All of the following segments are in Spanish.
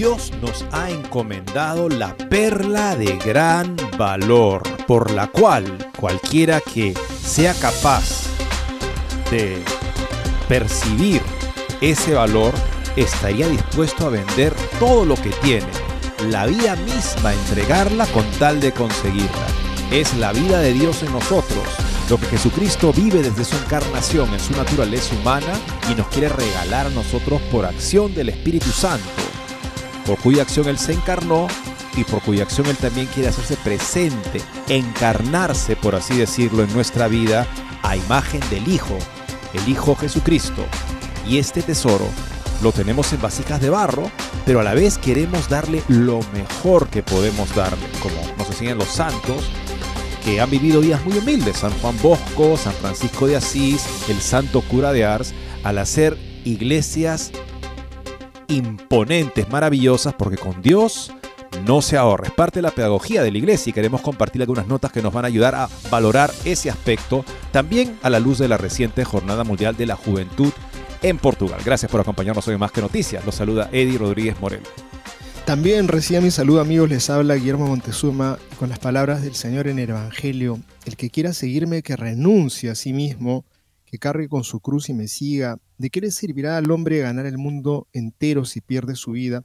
Dios nos ha encomendado la perla de gran valor, por la cual cualquiera que sea capaz de percibir ese valor estaría dispuesto a vender todo lo que tiene, la vida misma, entregarla con tal de conseguirla. Es la vida de Dios en nosotros, lo que Jesucristo vive desde su encarnación en su naturaleza humana y nos quiere regalar a nosotros por acción del Espíritu Santo por cuya acción Él se encarnó y por cuya acción Él también quiere hacerse presente, encarnarse, por así decirlo, en nuestra vida a imagen del Hijo, el Hijo Jesucristo. Y este tesoro lo tenemos en vasijas de barro, pero a la vez queremos darle lo mejor que podemos darle, como nos enseñan los santos, que han vivido días muy humildes, San Juan Bosco, San Francisco de Asís, el santo cura de Ars, al hacer iglesias imponentes, maravillosas, porque con Dios no se ahorra. Es parte de la pedagogía de la iglesia y queremos compartir algunas notas que nos van a ayudar a valorar ese aspecto, también a la luz de la reciente Jornada Mundial de la Juventud en Portugal. Gracias por acompañarnos hoy en Más que Noticias. Los saluda Eddie Rodríguez Morel. También reciba mi saludo amigos, les habla Guillermo Montezuma con las palabras del Señor en el Evangelio. El que quiera seguirme, que renuncie a sí mismo, que cargue con su cruz y me siga, ¿de qué le servirá al hombre ganar el mundo entero si pierde su vida?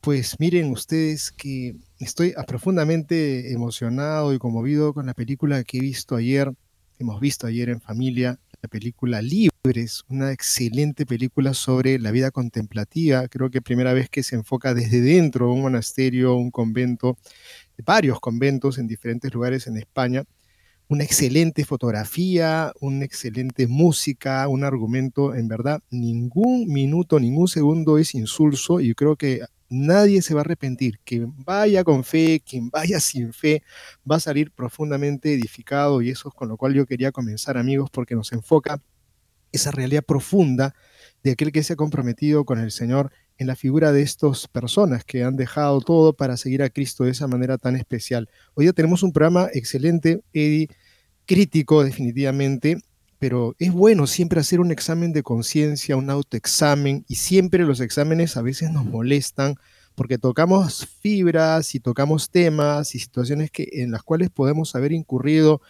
Pues miren ustedes que estoy profundamente emocionado y conmovido con la película que he visto ayer, hemos visto ayer en familia, la película Libres, una excelente película sobre la vida contemplativa, creo que primera vez que se enfoca desde dentro de un monasterio, un convento, varios conventos en diferentes lugares en España, una excelente fotografía, una excelente música, un argumento, en verdad, ningún minuto, ningún segundo es insulso y creo que nadie se va a arrepentir. Quien vaya con fe, quien vaya sin fe, va a salir profundamente edificado y eso es con lo cual yo quería comenzar, amigos, porque nos enfoca esa realidad profunda de aquel que se ha comprometido con el Señor en la figura de estas personas que han dejado todo para seguir a Cristo de esa manera tan especial. Hoy ya tenemos un programa excelente, Eddie, crítico definitivamente, pero es bueno siempre hacer un examen de conciencia, un autoexamen, y siempre los exámenes a veces nos molestan porque tocamos fibras y tocamos temas y situaciones que, en las cuales podemos haber incurrido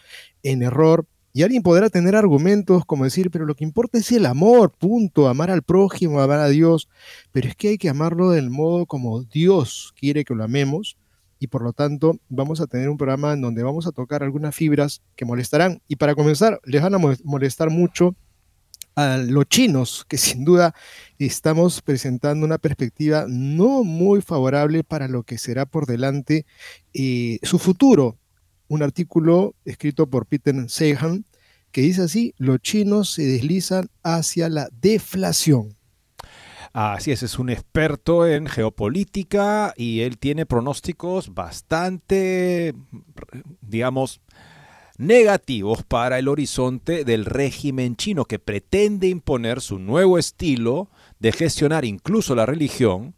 en error y alguien podrá tener argumentos como decir, pero lo que importa es el amor, punto, amar al prójimo, amar a Dios, pero es que hay que amarlo del modo como Dios quiere que lo amemos y por lo tanto vamos a tener un programa en donde vamos a tocar algunas fibras que molestarán. Y para comenzar les van a molestar mucho a los chinos, que sin duda estamos presentando una perspectiva no muy favorable para lo que será por delante eh, su futuro un artículo escrito por Peter Sehan que dice así, los chinos se deslizan hacia la deflación. Así es, es un experto en geopolítica y él tiene pronósticos bastante, digamos, negativos para el horizonte del régimen chino que pretende imponer su nuevo estilo de gestionar incluso la religión,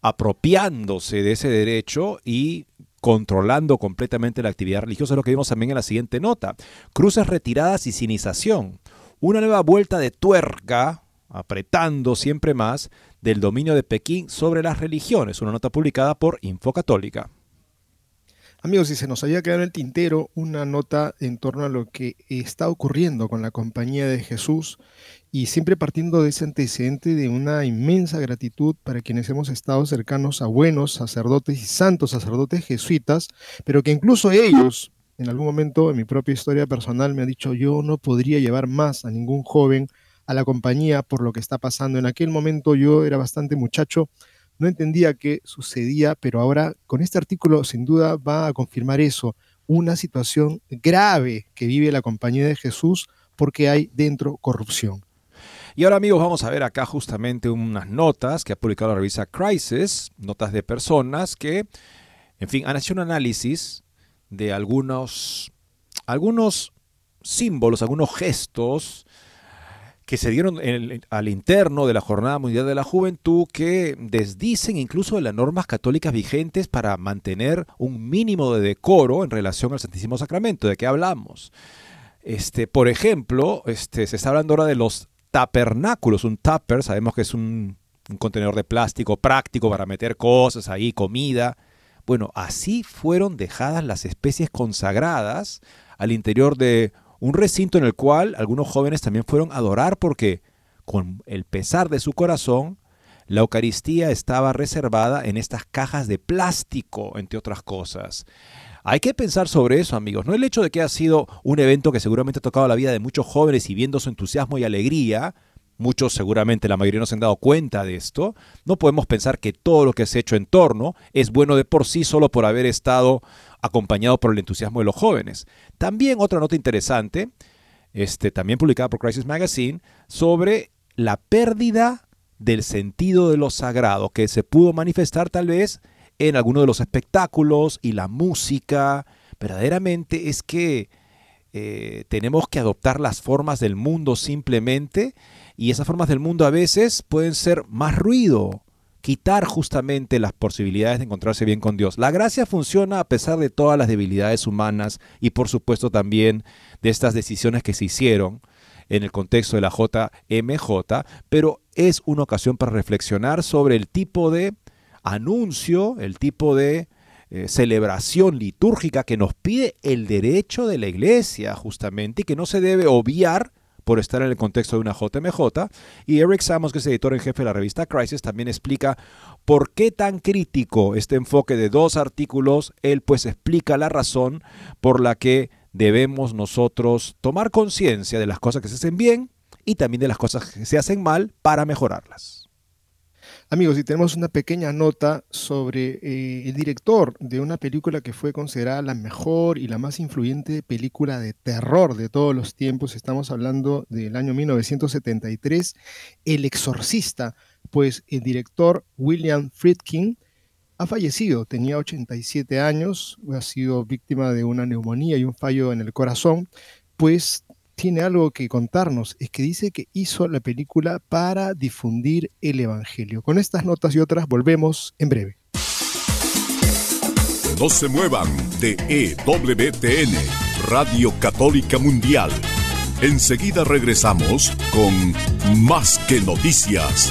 apropiándose de ese derecho y controlando completamente la actividad religiosa, es lo que vimos también en la siguiente nota. Cruces retiradas y sinización. Una nueva vuelta de tuerca, apretando siempre más, del dominio de Pekín sobre las religiones. Una nota publicada por Info Católica. Amigos, si se nos había quedado en el tintero una nota en torno a lo que está ocurriendo con la compañía de Jesús y siempre partiendo de ese antecedente de una inmensa gratitud para quienes hemos estado cercanos a buenos sacerdotes y santos sacerdotes jesuitas, pero que incluso ellos, en algún momento en mi propia historia personal, me han dicho yo no podría llevar más a ningún joven a la compañía por lo que está pasando. En aquel momento yo era bastante muchacho no entendía qué sucedía, pero ahora con este artículo sin duda va a confirmar eso, una situación grave que vive la compañía de Jesús porque hay dentro corrupción. Y ahora amigos vamos a ver acá justamente unas notas que ha publicado la revista Crisis, notas de personas que, en fin, han hecho un análisis de algunos, algunos símbolos, algunos gestos que se dieron al interno de la Jornada Mundial de la Juventud que desdicen incluso de las normas católicas vigentes para mantener un mínimo de decoro en relación al Santísimo Sacramento. ¿De qué hablamos? Este, por ejemplo, este, se está hablando ahora de los tabernáculos. Un tupper, sabemos que es un, un contenedor de plástico práctico para meter cosas ahí, comida. Bueno, así fueron dejadas las especies consagradas al interior de un recinto en el cual algunos jóvenes también fueron a adorar porque, con el pesar de su corazón, la Eucaristía estaba reservada en estas cajas de plástico, entre otras cosas. Hay que pensar sobre eso, amigos. No el hecho de que ha sido un evento que seguramente ha tocado la vida de muchos jóvenes y viendo su entusiasmo y alegría, muchos seguramente la mayoría no se han dado cuenta de esto, no podemos pensar que todo lo que se ha hecho en torno es bueno de por sí solo por haber estado acompañado por el entusiasmo de los jóvenes. También otra nota interesante, este, también publicada por Crisis Magazine, sobre la pérdida del sentido de lo sagrado que se pudo manifestar tal vez en algunos de los espectáculos y la música. Verdaderamente es que eh, tenemos que adoptar las formas del mundo simplemente y esas formas del mundo a veces pueden ser más ruido, quitar justamente las posibilidades de encontrarse bien con Dios. La gracia funciona a pesar de todas las debilidades humanas y por supuesto también de estas decisiones que se hicieron en el contexto de la JMJ, pero es una ocasión para reflexionar sobre el tipo de anuncio, el tipo de eh, celebración litúrgica que nos pide el derecho de la iglesia justamente y que no se debe obviar por estar en el contexto de una JMJ. Y Eric Samos, que es editor en jefe de la revista Crisis, también explica por qué tan crítico este enfoque de dos artículos. Él pues explica la razón por la que debemos nosotros tomar conciencia de las cosas que se hacen bien y también de las cosas que se hacen mal para mejorarlas. Amigos, y tenemos una pequeña nota sobre eh, el director de una película que fue considerada la mejor y la más influyente película de terror de todos los tiempos. Estamos hablando del año 1973, El Exorcista, pues el director William Friedkin ha fallecido, tenía 87 años, ha sido víctima de una neumonía y un fallo en el corazón, pues tiene algo que contarnos, es que dice que hizo la película para difundir el Evangelio. Con estas notas y otras volvemos en breve. No se muevan de EWTN, Radio Católica Mundial. Enseguida regresamos con Más que Noticias.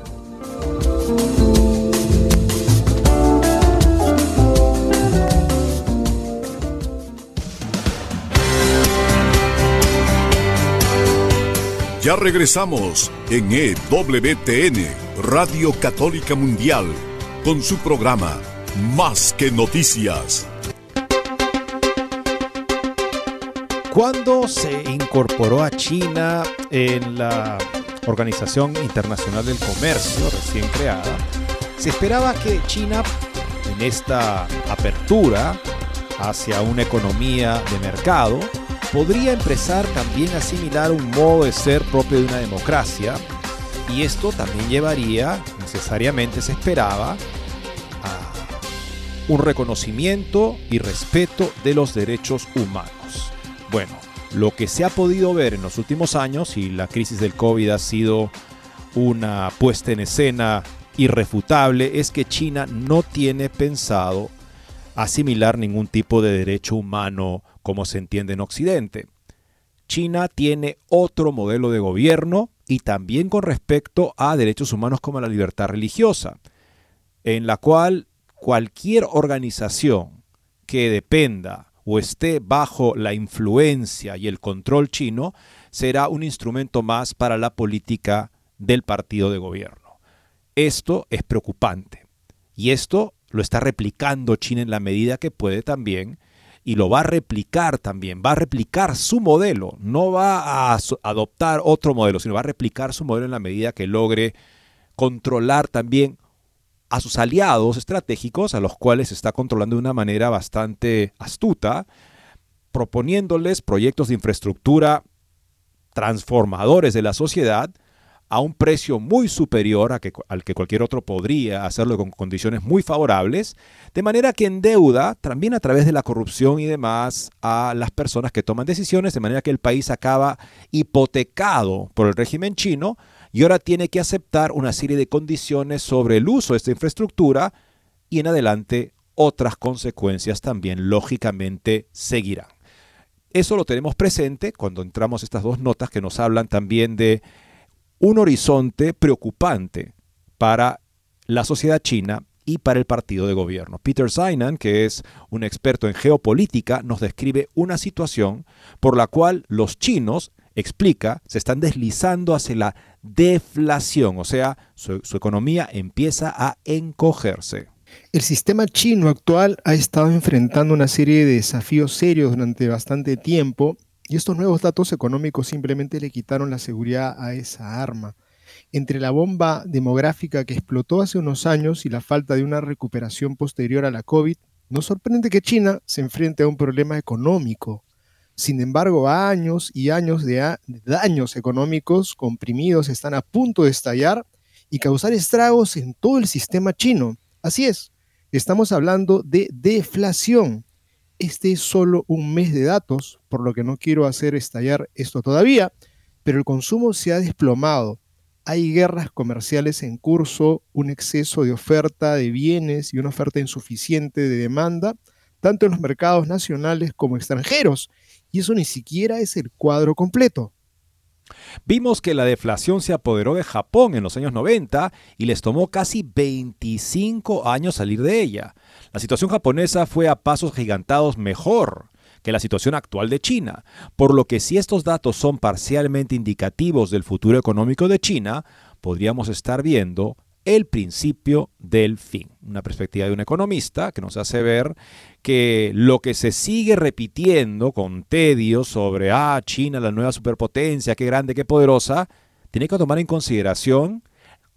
Ya regresamos en EWTN, Radio Católica Mundial, con su programa Más que noticias. Cuando se incorporó a China en la Organización Internacional del Comercio recién creada, se esperaba que China en esta apertura hacia una economía de mercado podría empezar también a asimilar un modo de ser propio de una democracia y esto también llevaría, necesariamente se esperaba, a un reconocimiento y respeto de los derechos humanos. Bueno, lo que se ha podido ver en los últimos años, y la crisis del COVID ha sido una puesta en escena irrefutable, es que China no tiene pensado asimilar ningún tipo de derecho humano como se entiende en Occidente. China tiene otro modelo de gobierno y también con respecto a derechos humanos como la libertad religiosa, en la cual cualquier organización que dependa o esté bajo la influencia y el control chino será un instrumento más para la política del partido de gobierno. Esto es preocupante y esto lo está replicando China en la medida que puede también y lo va a replicar también, va a replicar su modelo, no va a adoptar otro modelo, sino va a replicar su modelo en la medida que logre controlar también a sus aliados estratégicos, a los cuales está controlando de una manera bastante astuta, proponiéndoles proyectos de infraestructura transformadores de la sociedad a un precio muy superior al que cualquier otro podría hacerlo con condiciones muy favorables, de manera que endeuda también a través de la corrupción y demás a las personas que toman decisiones, de manera que el país acaba hipotecado por el régimen chino y ahora tiene que aceptar una serie de condiciones sobre el uso de esta infraestructura y en adelante otras consecuencias también lógicamente seguirán. Eso lo tenemos presente cuando entramos estas dos notas que nos hablan también de un horizonte preocupante para la sociedad china y para el partido de gobierno. Peter Zeinan, que es un experto en geopolítica, nos describe una situación por la cual los chinos, explica, se están deslizando hacia la deflación, o sea, su economía empieza a encogerse. El sistema chino actual ha estado enfrentando una serie de desafíos serios durante bastante tiempo y estos nuevos datos económicos simplemente le quitaron la seguridad a esa arma. Entre la bomba demográfica que explotó hace unos años y la falta de una recuperación posterior a la COVID, no sorprende que China se enfrente a un problema económico. Sin embargo, años y años de, daños económicos comprimidos están a punto de estallar y causar estragos en todo el sistema chino. Así es, estamos hablando de deflación, este es solo un mes de datos, por lo que no quiero hacer estallar esto todavía, pero el consumo se ha desplomado. Hay guerras comerciales en curso, un exceso de oferta de bienes y una oferta insuficiente de demanda, tanto en los mercados nacionales como extranjeros. Y eso ni siquiera es el cuadro completo. Vimos que la deflación se apoderó de Japón en los años 90 y les tomó casi 25 años salir de ella. La situación japonesa fue a pasos gigantados mejor que la situación actual de China, por lo que si estos datos son parcialmente indicativos del futuro económico de China, podríamos estar viendo el principio del fin. Una perspectiva de un economista que nos hace ver que lo que se sigue repitiendo con tedio sobre, ah, China, la nueva superpotencia, qué grande, qué poderosa, tiene que tomar en consideración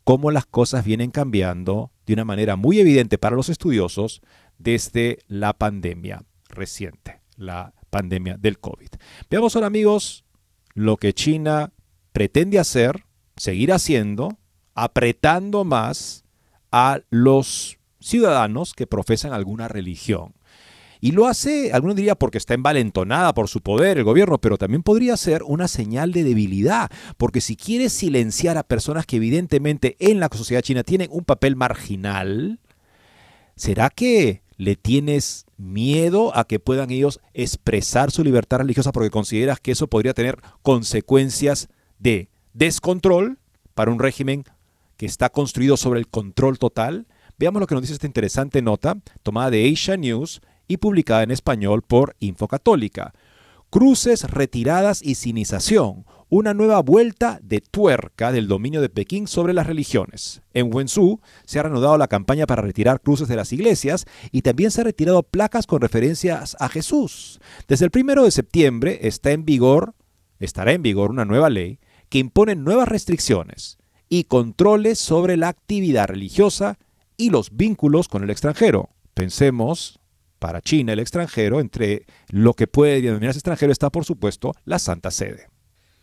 cómo las cosas vienen cambiando de una manera muy evidente para los estudiosos desde la pandemia reciente, la pandemia del COVID. Veamos ahora, amigos, lo que China pretende hacer, seguir haciendo, apretando más a los ciudadanos que profesan alguna religión. Y lo hace, alguno diría, porque está envalentonada por su poder el gobierno, pero también podría ser una señal de debilidad, porque si quiere silenciar a personas que evidentemente en la sociedad china tienen un papel marginal, ¿será que le tienes miedo a que puedan ellos expresar su libertad religiosa porque consideras que eso podría tener consecuencias de descontrol para un régimen que está construido sobre el control total. Veamos lo que nos dice esta interesante nota tomada de Asia News y publicada en español por Info Católica. Cruces, retiradas y cinización. una nueva vuelta de tuerca del dominio de Pekín sobre las religiones. En Wenzhou se ha reanudado la campaña para retirar cruces de las iglesias y también se han retirado placas con referencias a Jesús. Desde el primero de septiembre está en vigor, estará en vigor una nueva ley que impone nuevas restricciones y controles sobre la actividad religiosa y los vínculos con el extranjero. Pensemos, para China el extranjero, entre lo que puede denominarse extranjero está por supuesto la Santa Sede.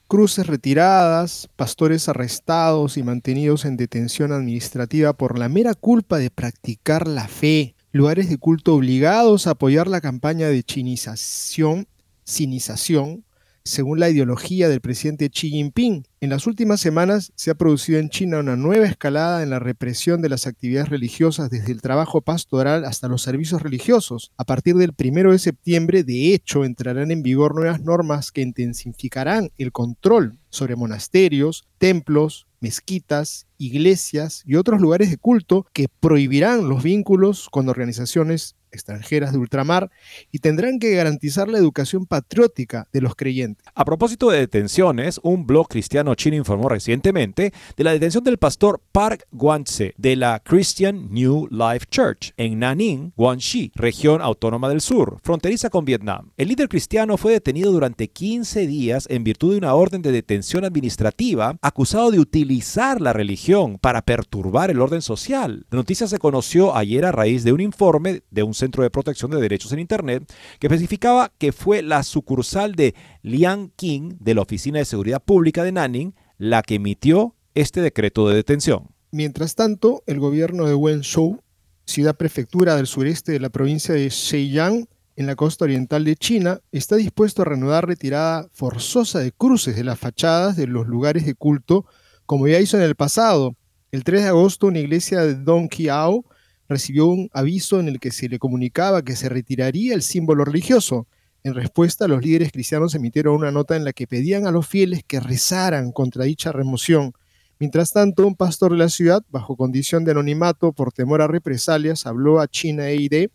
Cruces retiradas, pastores arrestados y mantenidos en detención administrativa por la mera culpa de practicar la fe, lugares de culto obligados a apoyar la campaña de chinización, sinización, según la ideología del presidente Xi Jinping. En las últimas semanas se ha producido en China una nueva escalada en la represión de las actividades religiosas desde el trabajo pastoral hasta los servicios religiosos. A partir del 1 de septiembre, de hecho, entrarán en vigor nuevas normas que intensificarán el control sobre monasterios, templos, mezquitas, iglesias y otros lugares de culto que prohibirán los vínculos con organizaciones extranjeras de ultramar y tendrán que garantizar la educación patriótica de los creyentes. A propósito de detenciones, un blog cristiano chino informó recientemente de la detención del pastor Park Guanze de la Christian New Life Church en Nanning, Guangxi, región autónoma del sur, fronteriza con Vietnam. El líder cristiano fue detenido durante 15 días en virtud de una orden de detención administrativa acusado de utilizar la religión para perturbar el orden social. La noticia se conoció ayer a raíz de un informe de un Centro de Protección de Derechos en Internet, que especificaba que fue la sucursal de Liang King de la Oficina de Seguridad Pública de Nanning la que emitió este decreto de detención. Mientras tanto, el gobierno de Wenzhou, ciudad prefectura del sureste de la provincia de Zhejiang, en la costa oriental de China, está dispuesto a reanudar retirada forzosa de cruces de las fachadas de los lugares de culto, como ya hizo en el pasado. El 3 de agosto, una iglesia de Dongqiao recibió un aviso en el que se le comunicaba que se retiraría el símbolo religioso. En respuesta, los líderes cristianos emitieron una nota en la que pedían a los fieles que rezaran contra dicha remoción. Mientras tanto, un pastor de la ciudad, bajo condición de anonimato por temor a represalias, habló a China EID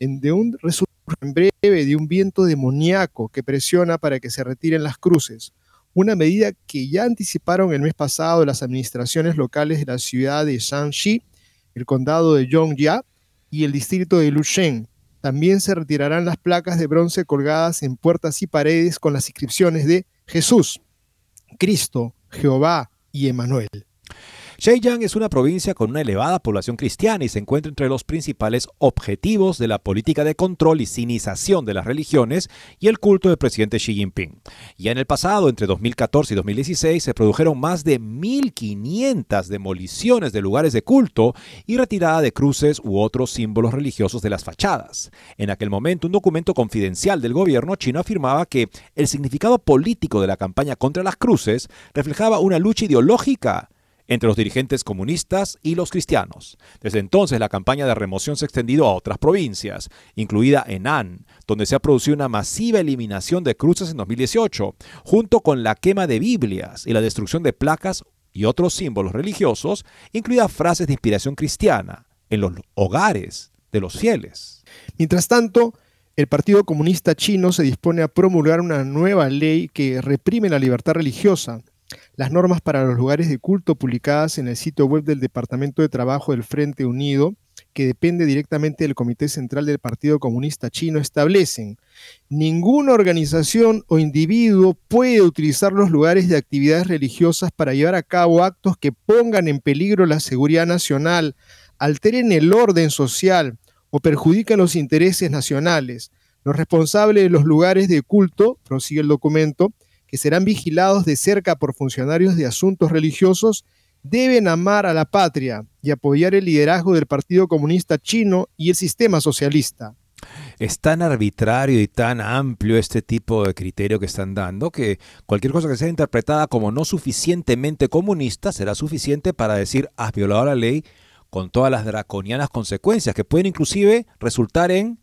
de un en breve de un viento demoníaco que presiona para que se retiren las cruces, una medida que ya anticiparon el mes pasado las administraciones locales de la ciudad de Shanxi el condado de Yongjia y el distrito de Lushen. También se retirarán las placas de bronce colgadas en puertas y paredes con las inscripciones de Jesús, Cristo, Jehová y Emanuel. Zhejiang es una provincia con una elevada población cristiana y se encuentra entre los principales objetivos de la política de control y sinización de las religiones y el culto del presidente Xi Jinping. Ya en el pasado, entre 2014 y 2016, se produjeron más de 1.500 demoliciones de lugares de culto y retirada de cruces u otros símbolos religiosos de las fachadas. En aquel momento, un documento confidencial del gobierno chino afirmaba que el significado político de la campaña contra las cruces reflejaba una lucha ideológica entre los dirigentes comunistas y los cristianos. Desde entonces la campaña de remoción se ha extendido a otras provincias, incluida Henan, donde se ha producido una masiva eliminación de cruces en 2018, junto con la quema de Biblias y la destrucción de placas y otros símbolos religiosos, incluidas frases de inspiración cristiana, en los hogares de los fieles. Mientras tanto, el Partido Comunista Chino se dispone a promulgar una nueva ley que reprime la libertad religiosa las normas para los lugares de culto publicadas en el sitio web del Departamento de Trabajo del Frente Unido, que depende directamente del Comité Central del Partido Comunista Chino, establecen ninguna organización o individuo puede utilizar los lugares de actividades religiosas para llevar a cabo actos que pongan en peligro la seguridad nacional, alteren el orden social o perjudiquen los intereses nacionales. Los responsables de los lugares de culto, prosigue el documento, que serán vigilados de cerca por funcionarios de asuntos religiosos, deben amar a la patria y apoyar el liderazgo del Partido Comunista Chino y el sistema socialista. Es tan arbitrario y tan amplio este tipo de criterio que están dando que cualquier cosa que sea interpretada como no suficientemente comunista será suficiente para decir has violado la ley con todas las draconianas consecuencias que pueden inclusive resultar en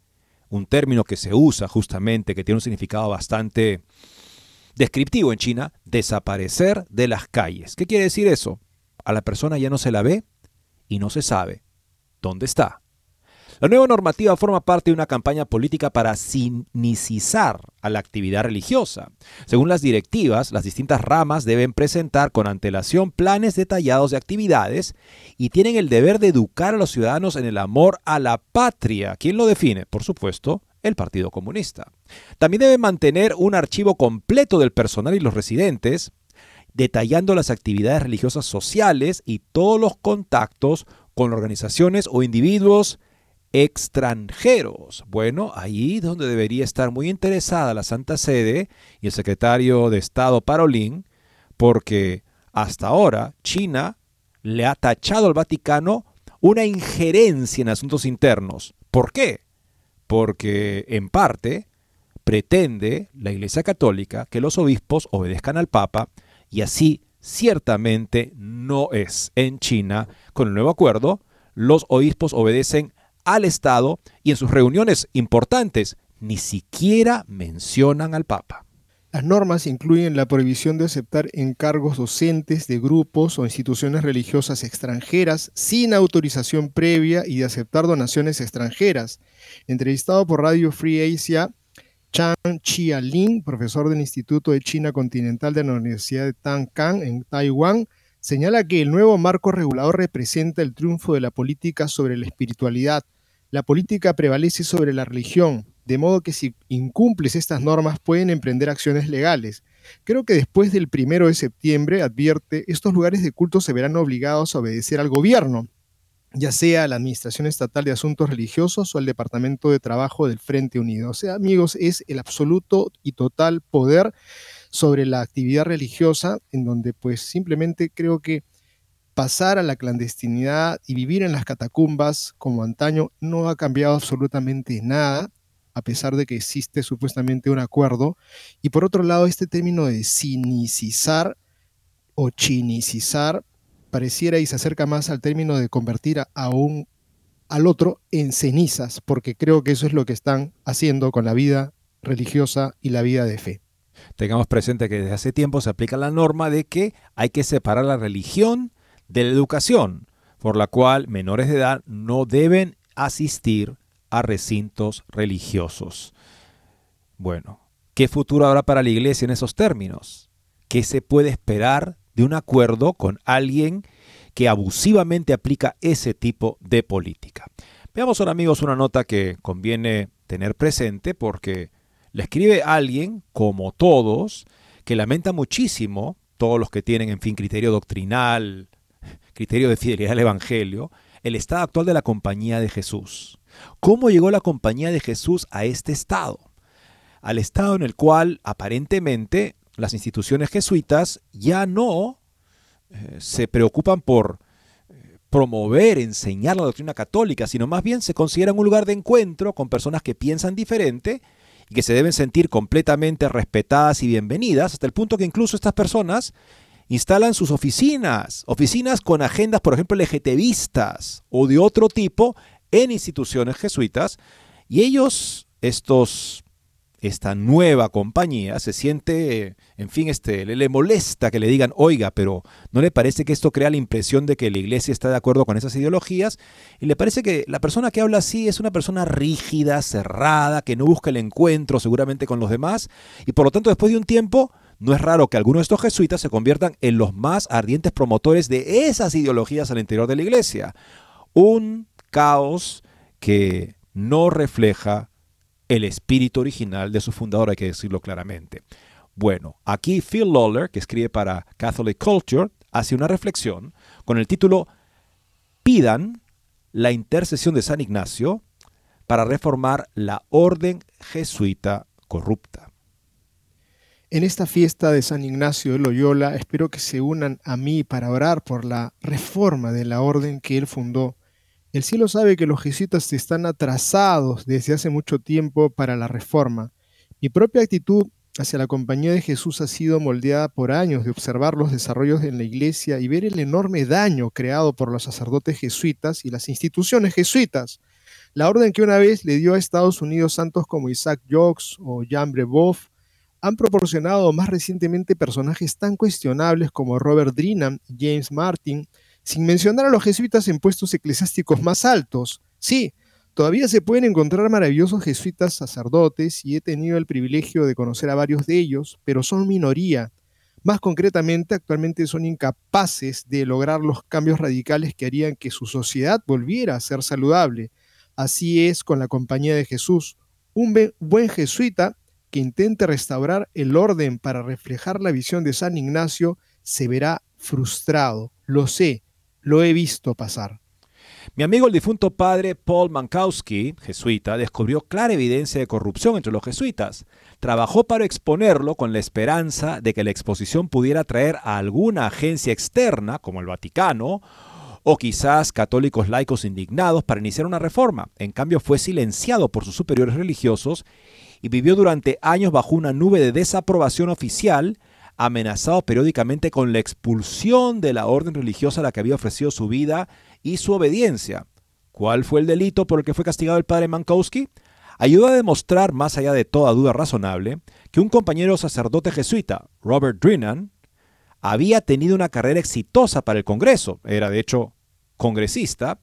un término que se usa justamente, que tiene un significado bastante descriptivo en China, desaparecer de las calles. ¿Qué quiere decir eso? A la persona ya no se la ve y no se sabe dónde está. La nueva normativa forma parte de una campaña política para sinicizar a la actividad religiosa. Según las directivas, las distintas ramas deben presentar con antelación planes detallados de actividades y tienen el deber de educar a los ciudadanos en el amor a la patria. ¿Quién lo define? Por supuesto, el Partido Comunista. También deben mantener un archivo completo del personal y los residentes, detallando las actividades religiosas sociales y todos los contactos con organizaciones o individuos extranjeros. Bueno, ahí es donde debería estar muy interesada la Santa Sede y el secretario de Estado Parolín, porque hasta ahora China le ha tachado al Vaticano una injerencia en asuntos internos. ¿Por qué? Porque en parte pretende la Iglesia Católica que los obispos obedezcan al Papa y así ciertamente no es. En China, con el nuevo acuerdo, los obispos obedecen al Estado y en sus reuniones importantes ni siquiera mencionan al Papa. Las normas incluyen la prohibición de aceptar encargos docentes de grupos o instituciones religiosas extranjeras sin autorización previa y de aceptar donaciones extranjeras. Entrevistado por Radio Free Asia, Chan Chia-Lin, profesor del Instituto de China Continental de la Universidad de Tankang en Taiwán, señala que el nuevo marco regulador representa el triunfo de la política sobre la espiritualidad, la política prevalece sobre la religión, de modo que si incumples estas normas pueden emprender acciones legales. Creo que después del primero de septiembre, advierte, estos lugares de culto se verán obligados a obedecer al gobierno, ya sea a la Administración Estatal de Asuntos Religiosos o al Departamento de Trabajo del Frente Unido. O sea, amigos, es el absoluto y total poder sobre la actividad religiosa, en donde pues simplemente creo que pasar a la clandestinidad y vivir en las catacumbas como antaño no ha cambiado absolutamente nada, a pesar de que existe supuestamente un acuerdo. Y por otro lado, este término de cinicizar o chinicizar pareciera y se acerca más al término de convertir a un al otro en cenizas, porque creo que eso es lo que están haciendo con la vida religiosa y la vida de fe. Tengamos presente que desde hace tiempo se aplica la norma de que hay que separar la religión de la educación, por la cual menores de edad no deben asistir a recintos religiosos. Bueno, ¿qué futuro habrá para la iglesia en esos términos? ¿Qué se puede esperar de un acuerdo con alguien que abusivamente aplica ese tipo de política? Veamos ahora amigos una nota que conviene tener presente porque le escribe alguien, como todos, que lamenta muchísimo, todos los que tienen, en fin, criterio doctrinal, criterio de fidelidad al Evangelio, el estado actual de la compañía de Jesús. ¿Cómo llegó la compañía de Jesús a este estado? Al estado en el cual aparentemente las instituciones jesuitas ya no eh, se preocupan por eh, promover, enseñar la doctrina católica, sino más bien se consideran un lugar de encuentro con personas que piensan diferente y que se deben sentir completamente respetadas y bienvenidas, hasta el punto que incluso estas personas instalan sus oficinas, oficinas con agendas, por ejemplo, LGTBistas o de otro tipo en instituciones jesuitas, y ellos, estos, esta nueva compañía, se siente, en fin, este, le, le, molesta que le digan, oiga, pero ¿no le parece que esto crea la impresión de que la iglesia está de acuerdo con esas ideologías? Y le parece que la persona que habla así es una persona rígida, cerrada, que no busca el encuentro seguramente con los demás, y por lo tanto después de un tiempo no es raro que algunos de estos jesuitas se conviertan en los más ardientes promotores de esas ideologías al interior de la iglesia. Un caos que no refleja el espíritu original de su fundador, hay que decirlo claramente. Bueno, aquí Phil Lawler, que escribe para Catholic Culture, hace una reflexión con el título Pidan la intercesión de San Ignacio para reformar la orden jesuita corrupta. En esta fiesta de San Ignacio de Loyola espero que se unan a mí para orar por la reforma de la orden que él fundó. El cielo sabe que los jesuitas están atrasados desde hace mucho tiempo para la reforma. Mi propia actitud hacia la compañía de Jesús ha sido moldeada por años de observar los desarrollos en la iglesia y ver el enorme daño creado por los sacerdotes jesuitas y las instituciones jesuitas. La orden que una vez le dio a Estados Unidos santos como Isaac Jogues o Jean Brebeuf han proporcionado más recientemente personajes tan cuestionables como Robert Drinham y James Martin, sin mencionar a los jesuitas en puestos eclesiásticos más altos. Sí, Todavía se pueden encontrar maravillosos jesuitas sacerdotes y he tenido el privilegio de conocer a varios de ellos, pero son minoría. Más concretamente, actualmente son incapaces de lograr los cambios radicales que harían que su sociedad volviera a ser saludable. Así es con la compañía de Jesús. Un buen jesuita que intente restaurar el orden para reflejar la visión de San Ignacio se verá frustrado. Lo sé, lo he visto pasar. Mi amigo el difunto padre Paul Mankowski, jesuita, descubrió clara evidencia de corrupción entre los jesuitas. Trabajó para exponerlo con la esperanza de que la exposición pudiera traer a alguna agencia externa, como el Vaticano, o quizás católicos laicos indignados para iniciar una reforma. En cambio, fue silenciado por sus superiores religiosos y vivió durante años bajo una nube de desaprobación oficial, amenazado periódicamente con la expulsión de la orden religiosa a la que había ofrecido su vida y su obediencia. ¿Cuál fue el delito por el que fue castigado el padre Mankowski? Ayuda a demostrar, más allá de toda duda razonable, que un compañero sacerdote jesuita, Robert Drinan, había tenido una carrera exitosa para el Congreso, era de hecho congresista,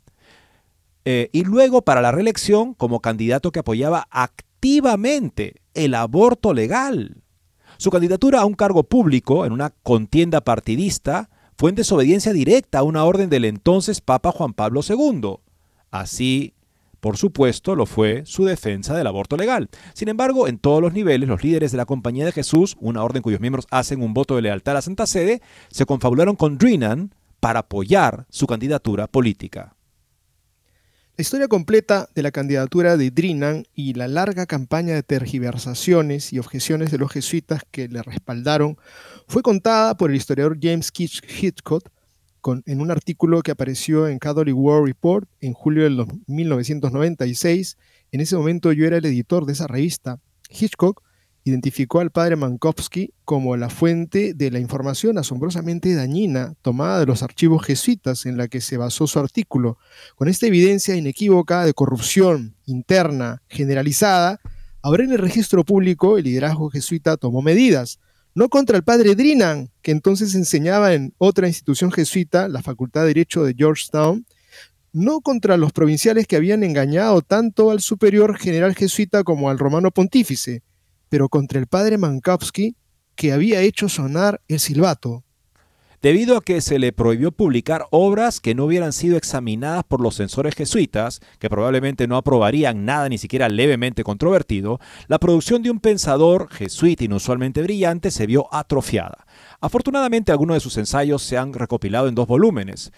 eh, y luego para la reelección como candidato que apoyaba activamente el aborto legal. Su candidatura a un cargo público en una contienda partidista fue en desobediencia directa a una orden del entonces Papa Juan Pablo II. Así, por supuesto, lo fue su defensa del aborto legal. Sin embargo, en todos los niveles, los líderes de la Compañía de Jesús, una orden cuyos miembros hacen un voto de lealtad a la Santa Sede, se confabularon con Drinan para apoyar su candidatura política. La historia completa de la candidatura de Drinan y la larga campaña de tergiversaciones y objeciones de los jesuitas que le respaldaron fue contada por el historiador James Hitchcock en un artículo que apareció en Catholic World Report en julio de 1996. En ese momento yo era el editor de esa revista. Hitchcock identificó al padre Mankowski como la fuente de la información asombrosamente dañina tomada de los archivos jesuitas en la que se basó su artículo. Con esta evidencia inequívoca de corrupción interna generalizada, ahora en el registro público el liderazgo jesuita tomó medidas, no contra el padre Drinan, que entonces enseñaba en otra institución jesuita, la Facultad de Derecho de Georgetown, no contra los provinciales que habían engañado tanto al superior general jesuita como al romano pontífice, pero contra el padre Mankowski, que había hecho sonar el silbato. Debido a que se le prohibió publicar obras que no hubieran sido examinadas por los censores jesuitas, que probablemente no aprobarían nada ni siquiera levemente controvertido, la producción de un pensador jesuita inusualmente brillante se vio atrofiada. Afortunadamente, algunos de sus ensayos se han recopilado en dos volúmenes.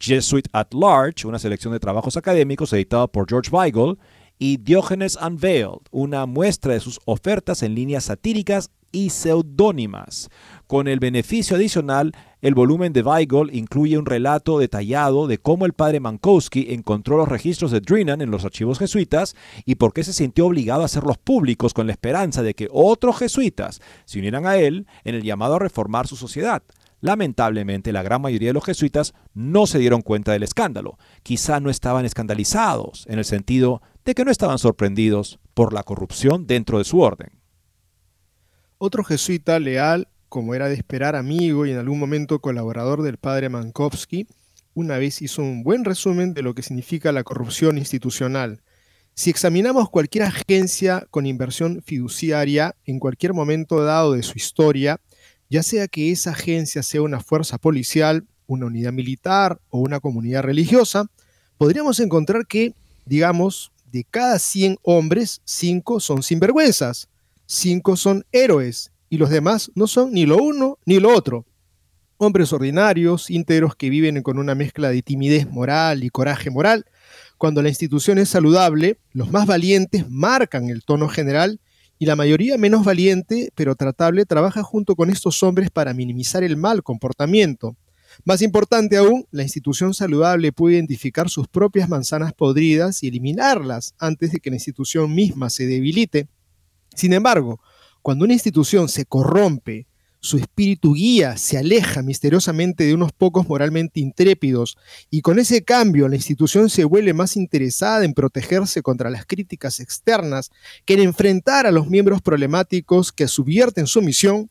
Jesuit at Large, una selección de trabajos académicos editado por George Weigel, y Diógenes Unveiled, una muestra de sus ofertas en líneas satíricas y seudónimas. Con el beneficio adicional, el volumen de Weigel incluye un relato detallado de cómo el padre Mankowski encontró los registros de Drinan en los archivos jesuitas y por qué se sintió obligado a hacerlos públicos con la esperanza de que otros jesuitas se unieran a él en el llamado a reformar su sociedad. Lamentablemente, la gran mayoría de los jesuitas no se dieron cuenta del escándalo. Quizá no estaban escandalizados, en el sentido de que no estaban sorprendidos por la corrupción dentro de su orden. Otro jesuita leal, como era de esperar amigo y en algún momento colaborador del padre Mankowski, una vez hizo un buen resumen de lo que significa la corrupción institucional. Si examinamos cualquier agencia con inversión fiduciaria en cualquier momento dado de su historia, ya sea que esa agencia sea una fuerza policial, una unidad militar o una comunidad religiosa, podríamos encontrar que, digamos, de cada 100 hombres, 5 son sinvergüenzas, 5 son héroes y los demás no son ni lo uno ni lo otro. Hombres ordinarios, íntegros que viven con una mezcla de timidez moral y coraje moral. Cuando la institución es saludable, los más valientes marcan el tono general y la mayoría menos valiente pero tratable trabaja junto con estos hombres para minimizar el mal comportamiento. Más importante aún, la institución saludable puede identificar sus propias manzanas podridas y eliminarlas antes de que la institución misma se debilite. Sin embargo, cuando una institución se corrompe, su espíritu guía se aleja misteriosamente de unos pocos moralmente intrépidos y con ese cambio la institución se vuelve más interesada en protegerse contra las críticas externas que en enfrentar a los miembros problemáticos que subvierten su misión,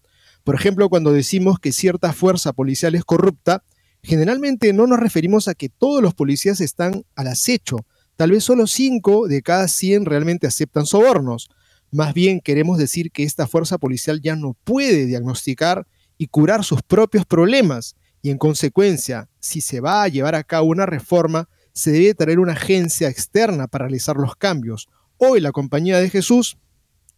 por ejemplo, cuando decimos que cierta fuerza policial es corrupta, generalmente no nos referimos a que todos los policías están al acecho, Tal vez solo 5 de cada 100 realmente aceptan sobornos. Más bien queremos decir que esta fuerza policial ya no puede diagnosticar y curar sus propios problemas y en consecuencia, si se va a llevar a cabo una reforma, se debe traer una agencia externa para realizar los cambios. Hoy la Compañía de Jesús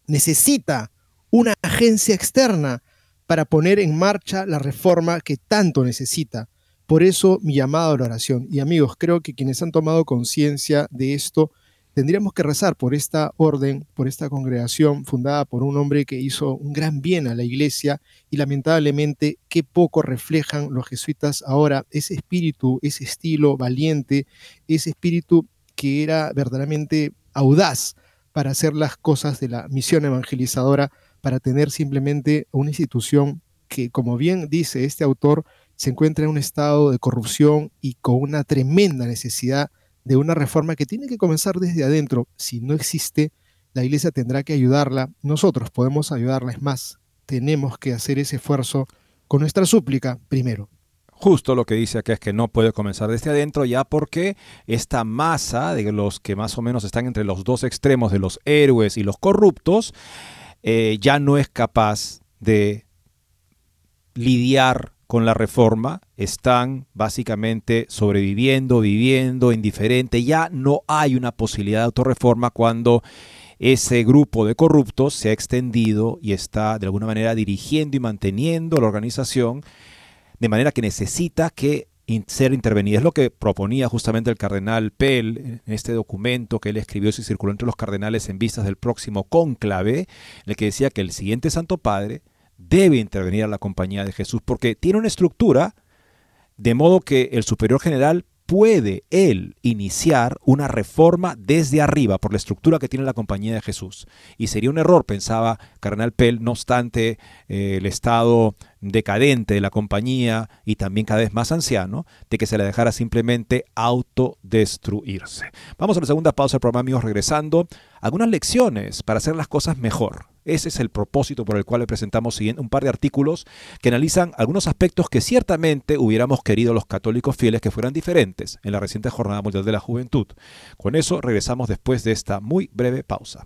necesita una agencia externa para poner en marcha la reforma que tanto necesita. Por eso mi llamado a la oración. Y amigos, creo que quienes han tomado conciencia de esto tendríamos que rezar por esta orden, por esta congregación fundada por un hombre que hizo un gran bien a la iglesia y lamentablemente qué poco reflejan los jesuitas ahora ese espíritu, ese estilo valiente, ese espíritu que era verdaderamente audaz para hacer las cosas de la misión evangelizadora, para tener simplemente una institución que, como bien dice este autor, se encuentra en un estado de corrupción y con una tremenda necesidad de una reforma que tiene que comenzar desde adentro. Si no existe, la iglesia tendrá que ayudarla. Nosotros podemos ayudarla. Es más, tenemos que hacer ese esfuerzo con nuestra súplica primero. Justo lo que dice acá es que no puede comenzar desde adentro ya porque esta masa de los que más o menos están entre los dos extremos de los héroes y los corruptos eh, ya no es capaz de lidiar con la reforma están básicamente sobreviviendo, viviendo, indiferente. Ya no hay una posibilidad de autorreforma cuando ese grupo de corruptos se ha extendido y está de alguna manera dirigiendo y manteniendo la organización de manera que necesita que ser intervenida. Es lo que proponía justamente el cardenal Pell en este documento que él escribió y circuló entre los cardenales en vistas del próximo cónclave, en el que decía que el siguiente Santo Padre debe intervenir a la compañía de Jesús porque tiene una estructura de modo que el superior general puede él iniciar una reforma desde arriba por la estructura que tiene la compañía de Jesús. Y sería un error, pensaba Cardenal Pell, no obstante eh, el estado decadente de la compañía y también cada vez más anciano, de que se la dejara simplemente autodestruirse. Vamos a la segunda pausa del programa, amigos, regresando. Algunas lecciones para hacer las cosas mejor. Ese es el propósito por el cual le presentamos un par de artículos que analizan algunos aspectos que ciertamente hubiéramos querido los católicos fieles que fueran diferentes en la reciente Jornada Mundial de la Juventud. Con eso regresamos después de esta muy breve pausa.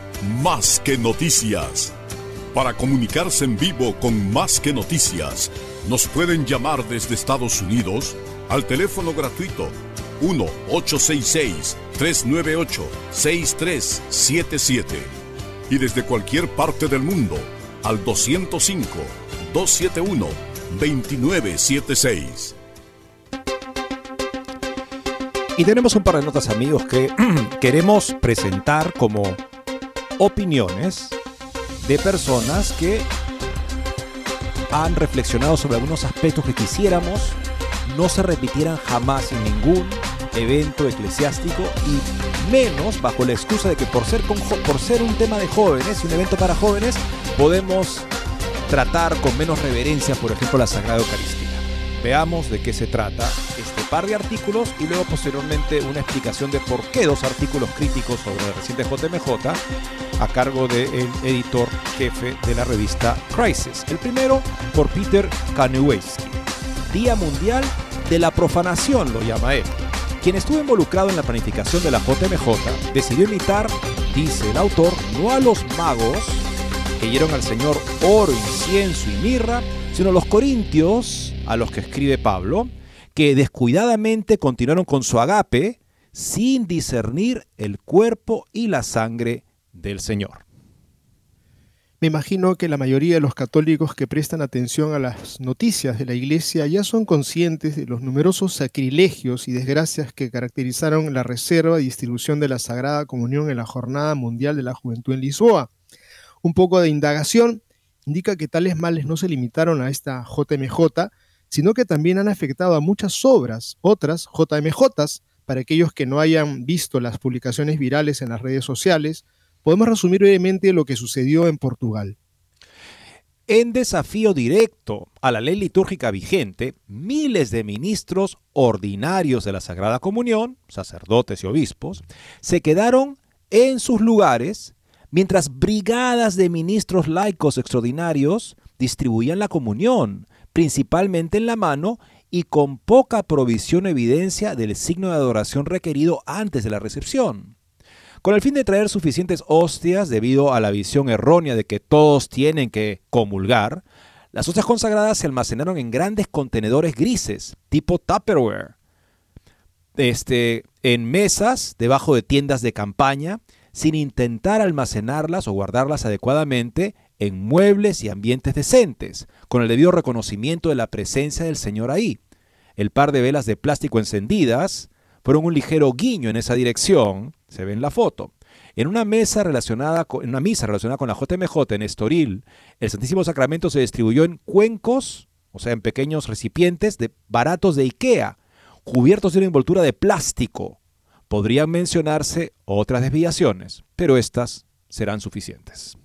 Más que Noticias. Para comunicarse en vivo con Más que Noticias, nos pueden llamar desde Estados Unidos al teléfono gratuito 1-866-398-6377 y desde cualquier parte del mundo al 205-271-2976. Y tenemos un par de notas amigos que queremos presentar como opiniones de personas que han reflexionado sobre algunos aspectos que quisiéramos no se repitieran jamás en ningún evento eclesiástico y menos bajo la excusa de que por ser, por ser un tema de jóvenes y un evento para jóvenes podemos tratar con menos reverencia, por ejemplo, la Sagrada Eucaristía. Veamos de qué se trata este par de artículos y luego posteriormente una explicación de por qué dos artículos críticos sobre el reciente JMJ a cargo del editor jefe de la revista Crisis. El primero por Peter Kanewiewski. Día Mundial de la Profanación lo llama él. Quien estuvo involucrado en la planificación de la JMJ decidió imitar, dice el autor, no a los magos que dieron al Señor oro, incienso y mirra, sino a los corintios, a los que escribe Pablo, que descuidadamente continuaron con su agape sin discernir el cuerpo y la sangre del Señor. Me imagino que la mayoría de los católicos que prestan atención a las noticias de la Iglesia ya son conscientes de los numerosos sacrilegios y desgracias que caracterizaron la reserva y distribución de la Sagrada Comunión en la Jornada Mundial de la Juventud en Lisboa. Un poco de indagación indica que tales males no se limitaron a esta JMJ, sino que también han afectado a muchas obras, otras JMJs, para aquellos que no hayan visto las publicaciones virales en las redes sociales, podemos resumir brevemente lo que sucedió en Portugal. En desafío directo a la ley litúrgica vigente, miles de ministros ordinarios de la Sagrada Comunión, sacerdotes y obispos, se quedaron en sus lugares mientras brigadas de ministros laicos extraordinarios distribuían la comunión, principalmente en la mano y con poca provisión o evidencia del signo de adoración requerido antes de la recepción. Con el fin de traer suficientes hostias debido a la visión errónea de que todos tienen que comulgar, las hostias consagradas se almacenaron en grandes contenedores grises, tipo Tupperware, este, en mesas debajo de tiendas de campaña, sin intentar almacenarlas o guardarlas adecuadamente en muebles y ambientes decentes, con el debido reconocimiento de la presencia del Señor ahí. El par de velas de plástico encendidas fueron un ligero guiño en esa dirección, se ve en la foto. En una, mesa relacionada con, en una misa relacionada con la JMJ en Estoril, el Santísimo Sacramento se distribuyó en cuencos, o sea, en pequeños recipientes de baratos de Ikea, cubiertos de una envoltura de plástico, Podrían mencionarse otras desviaciones, pero estas serán suficientes.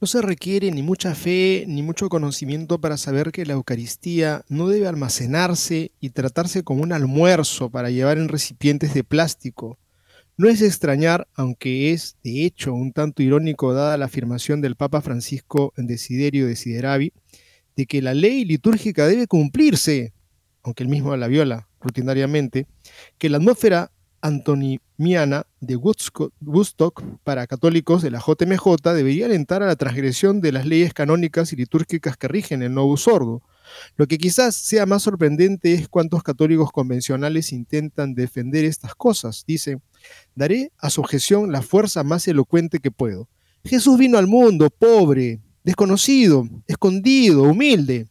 No se requiere ni mucha fe ni mucho conocimiento para saber que la Eucaristía no debe almacenarse y tratarse como un almuerzo para llevar en recipientes de plástico. No es extrañar, aunque es de hecho un tanto irónico dada la afirmación del Papa Francisco en Desiderio Desideravi, de que la ley litúrgica debe cumplirse, aunque él mismo la viola rutinariamente, que la atmósfera antonimiana de Woodstock para católicos de la JMJ debería alentar a la transgresión de las leyes canónicas y litúrgicas que rigen el Novus Sordo. Lo que quizás sea más sorprendente es cuántos católicos convencionales intentan defender estas cosas. Dice, daré a su objeción la fuerza más elocuente que puedo. Jesús vino al mundo pobre, desconocido, escondido, humilde.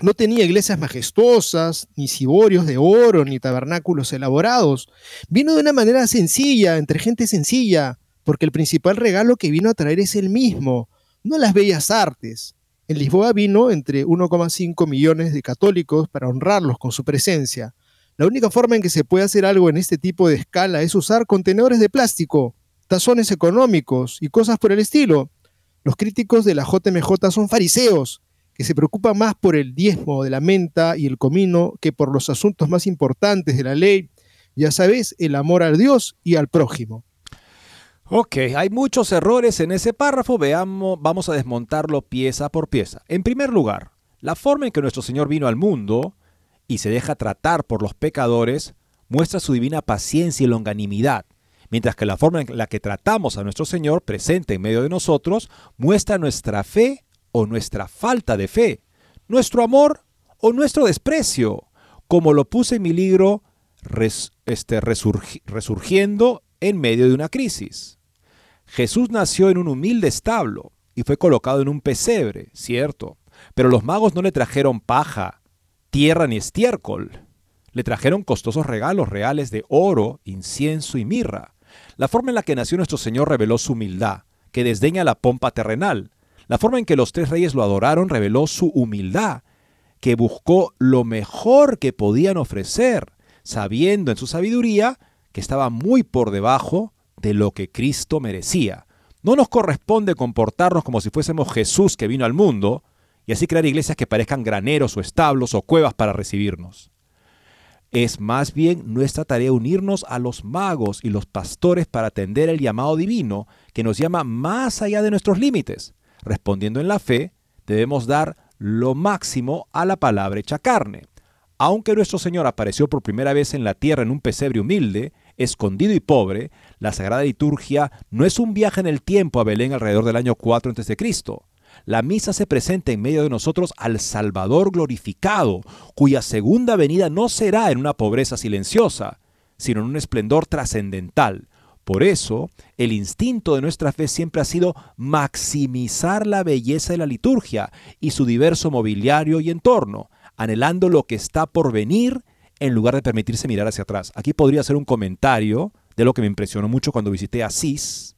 No tenía iglesias majestuosas, ni ciborios de oro, ni tabernáculos elaborados. Vino de una manera sencilla, entre gente sencilla, porque el principal regalo que vino a traer es el mismo, no las bellas artes. En Lisboa vino entre 1,5 millones de católicos para honrarlos con su presencia. La única forma en que se puede hacer algo en este tipo de escala es usar contenedores de plástico, tazones económicos y cosas por el estilo. Los críticos de la JMJ son fariseos, que se preocupa más por el diezmo de la menta y el comino que por los asuntos más importantes de la ley, ya sabes, el amor al Dios y al prójimo. Ok, hay muchos errores en ese párrafo, veamos, vamos a desmontarlo pieza por pieza. En primer lugar, la forma en que nuestro Señor vino al mundo y se deja tratar por los pecadores muestra su divina paciencia y longanimidad, mientras que la forma en la que tratamos a nuestro Señor presente en medio de nosotros muestra nuestra fe o nuestra falta de fe, nuestro amor o nuestro desprecio, como lo puse en mi libro este, Resurgiendo en medio de una crisis. Jesús nació en un humilde establo y fue colocado en un pesebre, cierto, pero los magos no le trajeron paja, tierra ni estiércol. Le trajeron costosos regalos reales de oro, incienso y mirra. La forma en la que nació nuestro Señor reveló su humildad, que desdeña la pompa terrenal, la forma en que los tres reyes lo adoraron reveló su humildad, que buscó lo mejor que podían ofrecer, sabiendo en su sabiduría que estaba muy por debajo de lo que Cristo merecía. No nos corresponde comportarnos como si fuésemos Jesús que vino al mundo y así crear iglesias que parezcan graneros o establos o cuevas para recibirnos. Es más bien nuestra tarea unirnos a los magos y los pastores para atender el llamado divino que nos llama más allá de nuestros límites. Respondiendo en la fe, debemos dar lo máximo a la palabra hecha carne. Aunque nuestro Señor apareció por primera vez en la tierra en un pesebre humilde, escondido y pobre, la Sagrada Liturgia no es un viaje en el tiempo a Belén alrededor del año 4 a.C. La misa se presenta en medio de nosotros al Salvador glorificado, cuya segunda venida no será en una pobreza silenciosa, sino en un esplendor trascendental. Por eso, el instinto de nuestra fe siempre ha sido maximizar la belleza de la liturgia y su diverso mobiliario y entorno, anhelando lo que está por venir en lugar de permitirse mirar hacia atrás. Aquí podría hacer un comentario de lo que me impresionó mucho cuando visité Asís,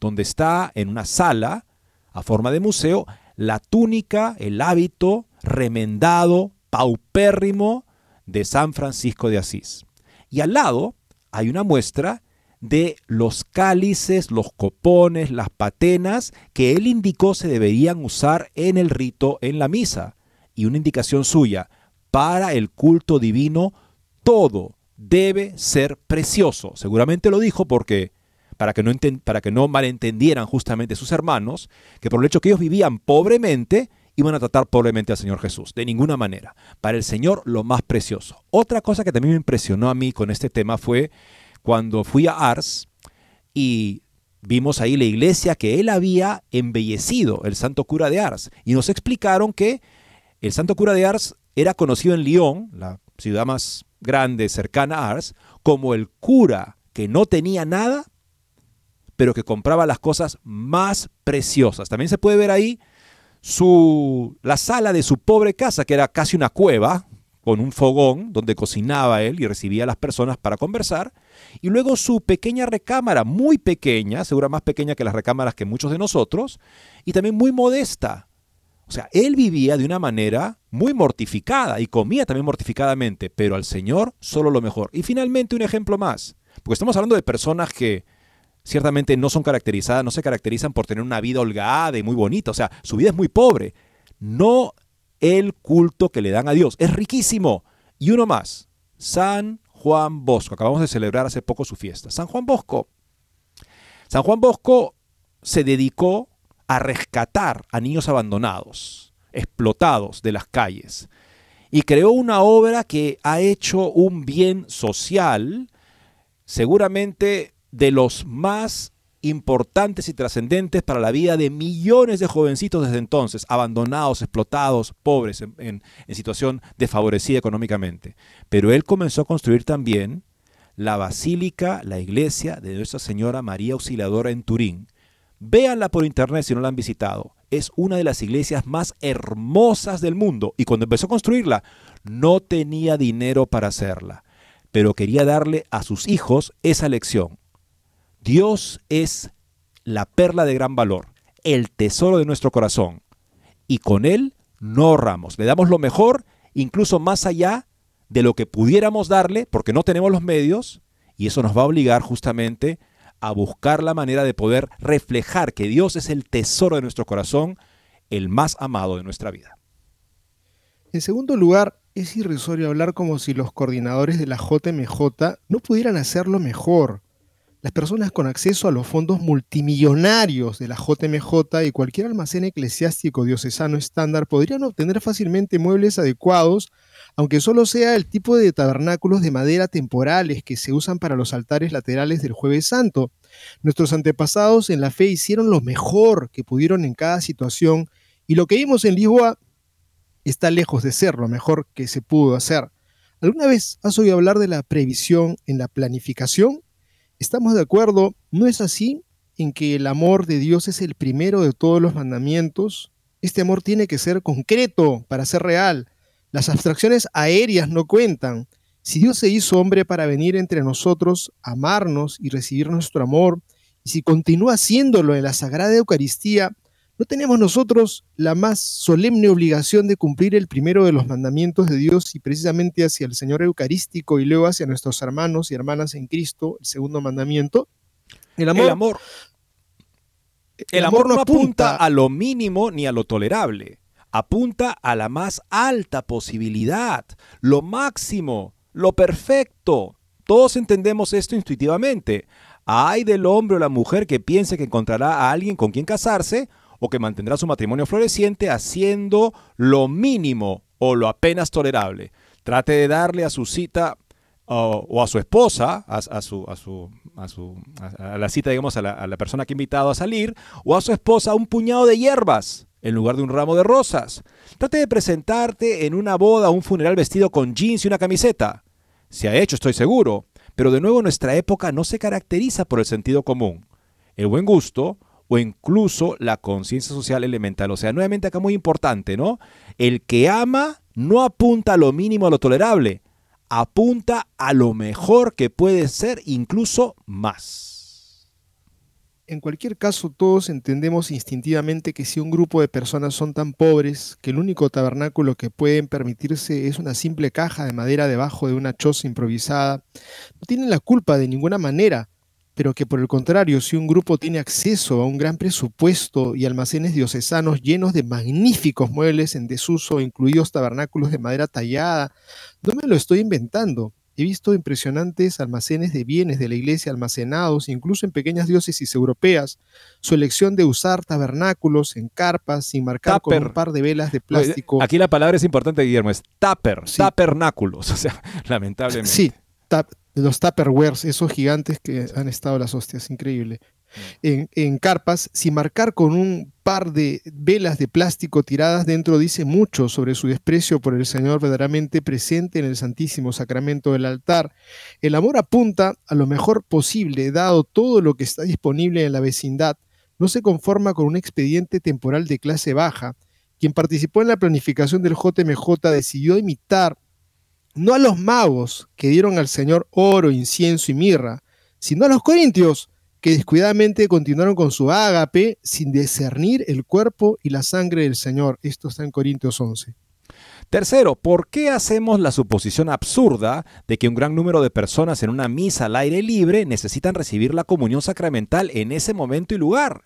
donde está en una sala a forma de museo la túnica, el hábito remendado, paupérrimo de San Francisco de Asís. Y al lado hay una muestra de los cálices, los copones, las patenas que él indicó se deberían usar en el rito en la misa. Y una indicación suya, para el culto divino todo debe ser precioso. Seguramente lo dijo porque para que no, para que no malentendieran justamente sus hermanos, que por el hecho que ellos vivían pobremente, iban a tratar pobremente al Señor Jesús. De ninguna manera. Para el Señor lo más precioso. Otra cosa que también me impresionó a mí con este tema fue cuando fui a Ars y vimos ahí la iglesia que él había embellecido, el santo cura de Ars. Y nos explicaron que el santo cura de Ars era conocido en Lyon, la ciudad más grande cercana a Ars, como el cura que no tenía nada, pero que compraba las cosas más preciosas. También se puede ver ahí su, la sala de su pobre casa, que era casi una cueva, con un fogón donde cocinaba él y recibía a las personas para conversar, y luego su pequeña recámara, muy pequeña, segura más pequeña que las recámaras que muchos de nosotros, y también muy modesta. O sea, él vivía de una manera muy mortificada y comía también mortificadamente, pero al Señor solo lo mejor. Y finalmente un ejemplo más, porque estamos hablando de personas que ciertamente no son caracterizadas, no se caracterizan por tener una vida holgada y muy bonita, o sea, su vida es muy pobre. No el culto que le dan a Dios, es riquísimo. Y uno más, San Juan Bosco, acabamos de celebrar hace poco su fiesta. San Juan Bosco. San Juan Bosco se dedicó a rescatar a niños abandonados, explotados de las calles, y creó una obra que ha hecho un bien social, seguramente de los más importantes y trascendentes para la vida de millones de jovencitos desde entonces, abandonados, explotados, pobres, en, situación desfavorecida económicamente. Pero él comenzó a construir también la basílica, la iglesia de Nuestra Señora María Auxiliadora en Turín. Véanla por internet si no la han visitado. Es una de las iglesias más hermosas del mundo y cuando empezó a construirla no tenía dinero para hacerla, pero quería darle a sus hijos esa lección Dios es la perla de gran valor, el tesoro de nuestro corazón. Y con Él no ahorramos, le damos lo mejor, incluso más allá de lo que pudiéramos darle, porque no tenemos los medios, y eso nos va a obligar justamente a buscar la manera de poder reflejar que Dios es el tesoro de nuestro corazón, el más amado de nuestra vida. En segundo lugar, es irrisorio hablar como si los coordinadores de la JMJ no pudieran hacerlo mejor. Las personas con acceso a los fondos multimillonarios de la JMJ y cualquier almacén eclesiástico diocesano estándar podrían obtener fácilmente muebles adecuados, aunque solo sea el tipo de tabernáculos de madera temporales que se usan para los altares laterales del jueves santo. Nuestros antepasados en la fe hicieron lo mejor que pudieron en cada situación y lo que vimos en Lisboa está lejos de ser lo mejor que se pudo hacer. ¿Alguna vez has oído hablar de la previsión en la planificación? ¿Estamos de acuerdo? ¿No es así en que el amor de Dios es el primero de todos los mandamientos? Este amor tiene que ser concreto para ser real. Las abstracciones aéreas no cuentan. Si Dios se hizo hombre para venir entre nosotros, amarnos y recibir nuestro amor, y si continúa haciéndolo en la Sagrada Eucaristía, ¿No tenemos nosotros la más solemne obligación de cumplir el primero de los mandamientos de Dios y precisamente hacia el Señor Eucarístico y luego hacia nuestros hermanos y hermanas en Cristo, el segundo mandamiento? El amor, el amor, no apunta a lo mínimo ni a lo tolerable, apunta a la más alta posibilidad, lo máximo lo perfecto. Todos entendemos esto intuitivamente. Hay del hombre o la mujer que piense que encontrará a alguien con quien casarse o que mantendrá su matrimonio floreciente haciendo lo mínimo o lo apenas tolerable. Trate de darle a su cita o a su esposa, a, su, a, su, a, su, a la cita, digamos, a la, a la persona que ha invitado a salir, o a su esposa un puñado de hierbas en lugar de un ramo de rosas. Trate de presentarte en una boda o un funeral vestido con jeans y una camiseta. Se ha hecho, estoy seguro, pero de nuevo nuestra época no se caracteriza por el sentido común, el buen gusto o incluso la conciencia social elemental. O sea, nuevamente acá muy importante, ¿no? El que ama no apunta a lo mínimo a lo tolerable, apunta a lo mejor que puede ser, incluso más. En cualquier caso, todos entendemos instintivamente que si un grupo de personas son tan pobres que el único tabernáculo que pueden permitirse es una simple caja de madera debajo de una choza improvisada, no tienen la culpa de ninguna manera, pero que por el contrario, si un grupo tiene acceso a un gran presupuesto y almacenes diocesanos llenos de magníficos muebles en desuso, incluidos tabernáculos de madera tallada, no me lo estoy inventando. He visto impresionantes almacenes de bienes de la iglesia almacenados, incluso en pequeñas diócesis europeas. Su elección de usar tabernáculos en carpas sin marcar con un par de velas de plástico. Aquí la palabra es importante, Guillermo, es tupper, tabernáculos. O sea, lamentablemente. Sí, los tupperwares, esos gigantes que han estado las hostias, increíble en, carpas, sin marcar con un par de velas de plástico tiradas dentro, dice mucho sobre su desprecio por el Señor verdaderamente presente en el Santísimo Sacramento del altar. El amor apunta a lo mejor posible, dado todo lo que está disponible en la vecindad. No se conforma con un expediente temporal de clase baja. Quien participó en la planificación del JMJ decidió imitar no a los magos que dieron al Señor oro, incienso y mirra, sino a los corintios, que descuidadamente continuaron con su ágape sin discernir el cuerpo y la sangre del Señor. Esto está en Corintios 11. Tercero, ¿por qué hacemos la suposición absurda de que un gran número de personas en una misa al aire libre necesitan recibir la comunión sacramental en ese momento y lugar?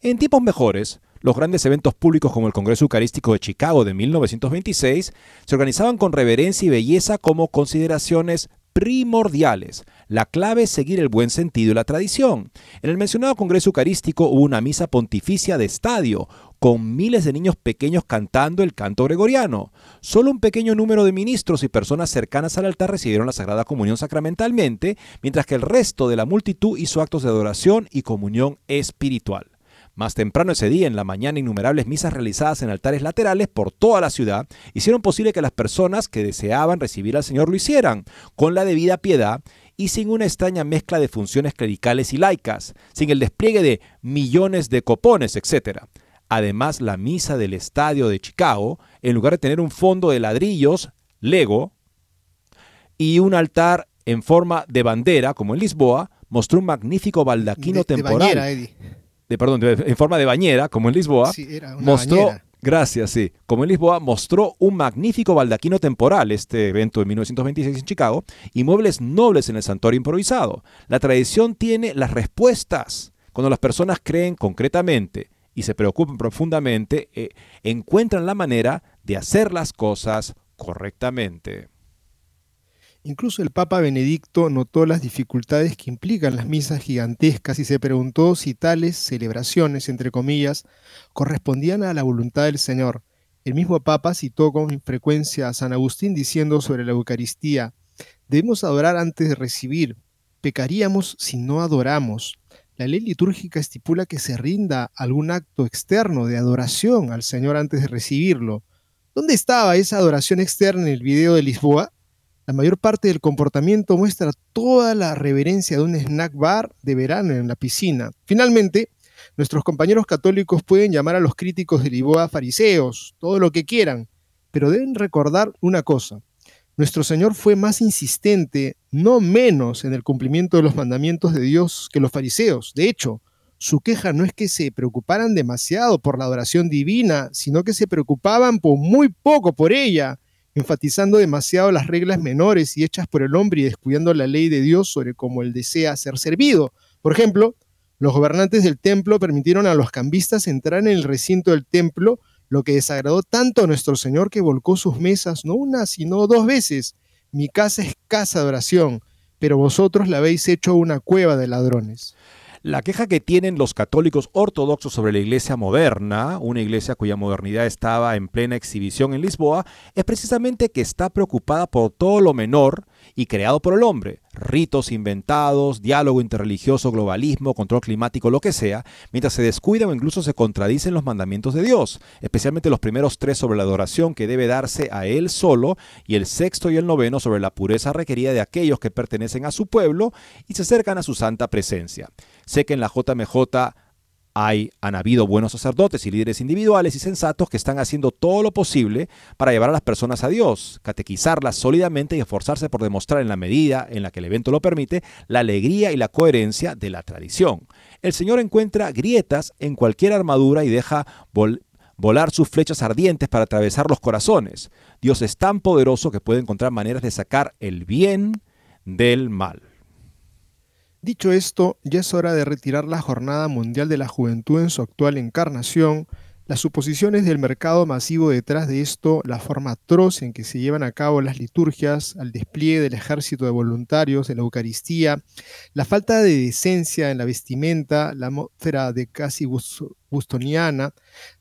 En tiempos mejores, los grandes eventos públicos como el Congreso Eucarístico de Chicago de 1926 se organizaban con reverencia y belleza como consideraciones primordiales. La clave es seguir el buen sentido y la tradición. En el mencionado Congreso Eucarístico hubo una misa pontificia de estadio, con miles de niños pequeños cantando el canto gregoriano. Solo un pequeño número de ministros y personas cercanas al altar recibieron la Sagrada Comunión sacramentalmente, mientras que el resto de la multitud hizo actos de adoración y comunión espiritual. Más temprano ese día, en la mañana, innumerables misas realizadas en altares laterales por toda la ciudad hicieron posible que las personas que deseaban recibir al Señor lo hicieran, con la debida piedad y sin una extraña mezcla de funciones clericales y laicas, sin el despliegue de millones de copones, etc. Además, la misa del estadio de Chicago, en lugar de tener un fondo de ladrillos, Lego, y un altar en forma de bandera, como en Lisboa, mostró un magnífico baldaquino temporal de, perdón, en forma de bañera, como en Lisboa, mostró, gracias, sí, como en Lisboa, mostró un magnífico baldaquino temporal, este evento de 1926 en Chicago, y muebles nobles en el santuario improvisado. La tradición tiene las respuestas. Cuando las personas creen concretamente y se preocupan profundamente, eh, encuentran la manera de hacer las cosas correctamente. Incluso el Papa Benedicto notó las dificultades que implican las misas gigantescas y se preguntó si tales celebraciones, entre comillas, correspondían a la voluntad del Señor. El mismo Papa citó con frecuencia a San Agustín diciendo sobre la Eucaristía, debemos adorar antes de recibir, pecaríamos si no adoramos. La ley litúrgica estipula que se rinda algún acto externo de adoración al Señor antes de recibirlo. ¿Dónde estaba esa adoración externa en el video de Lisboa? La mayor parte del comportamiento muestra toda la reverencia de un snack bar de verano en la piscina. Finalmente, nuestros compañeros católicos pueden llamar a los críticos de Lisboa fariseos, todo lo que quieran, pero deben recordar una cosa. Nuestro Señor fue más insistente, no menos, en el cumplimiento de los mandamientos de Dios que los fariseos. De hecho, su queja no es que se preocuparan demasiado por la adoración divina, sino que se preocupaban por muy poco por ella enfatizando demasiado las reglas menores y hechas por el hombre y descuidando la ley de Dios sobre cómo él desea ser servido. Por ejemplo, los gobernantes del templo permitieron a los cambistas entrar en el recinto del templo, lo que desagradó tanto a nuestro Señor que volcó sus mesas no una, sino dos veces, mi casa es casa de oración, pero vosotros la habéis hecho una cueva de ladrones. La queja que tienen los católicos ortodoxos sobre la iglesia moderna, una iglesia cuya modernidad estaba en plena exhibición en Lisboa, es precisamente que está preocupada por todo lo menor y creado por el hombre, ritos inventados, diálogo interreligioso, globalismo, control climático, lo que sea, mientras se descuidan o incluso se contradicen los mandamientos de Dios, especialmente los primeros tres sobre la adoración que debe darse a Él solo y el sexto y el noveno sobre la pureza requerida de aquellos que pertenecen a su pueblo y se acercan a su santa presencia. Sé que en la JMJ hay, han habido buenos sacerdotes y líderes individuales y sensatos que están haciendo todo lo posible para llevar a las personas a Dios, catequizarlas sólidamente y esforzarse por demostrar en la medida en la que el evento lo permite la alegría y la coherencia de la tradición. El Señor encuentra grietas en cualquier armadura y deja volar sus flechas ardientes para atravesar los corazones. Dios es tan poderoso que puede encontrar maneras de sacar el bien del mal. Dicho esto, ya es hora de retirar la Jornada Mundial de la Juventud en su actual encarnación, las suposiciones del mercado masivo detrás de esto, la forma atroz en que se llevan a cabo las liturgias, al despliegue del ejército de voluntarios, de la Eucaristía, la falta de decencia en la vestimenta, la atmósfera de casi bustoniana,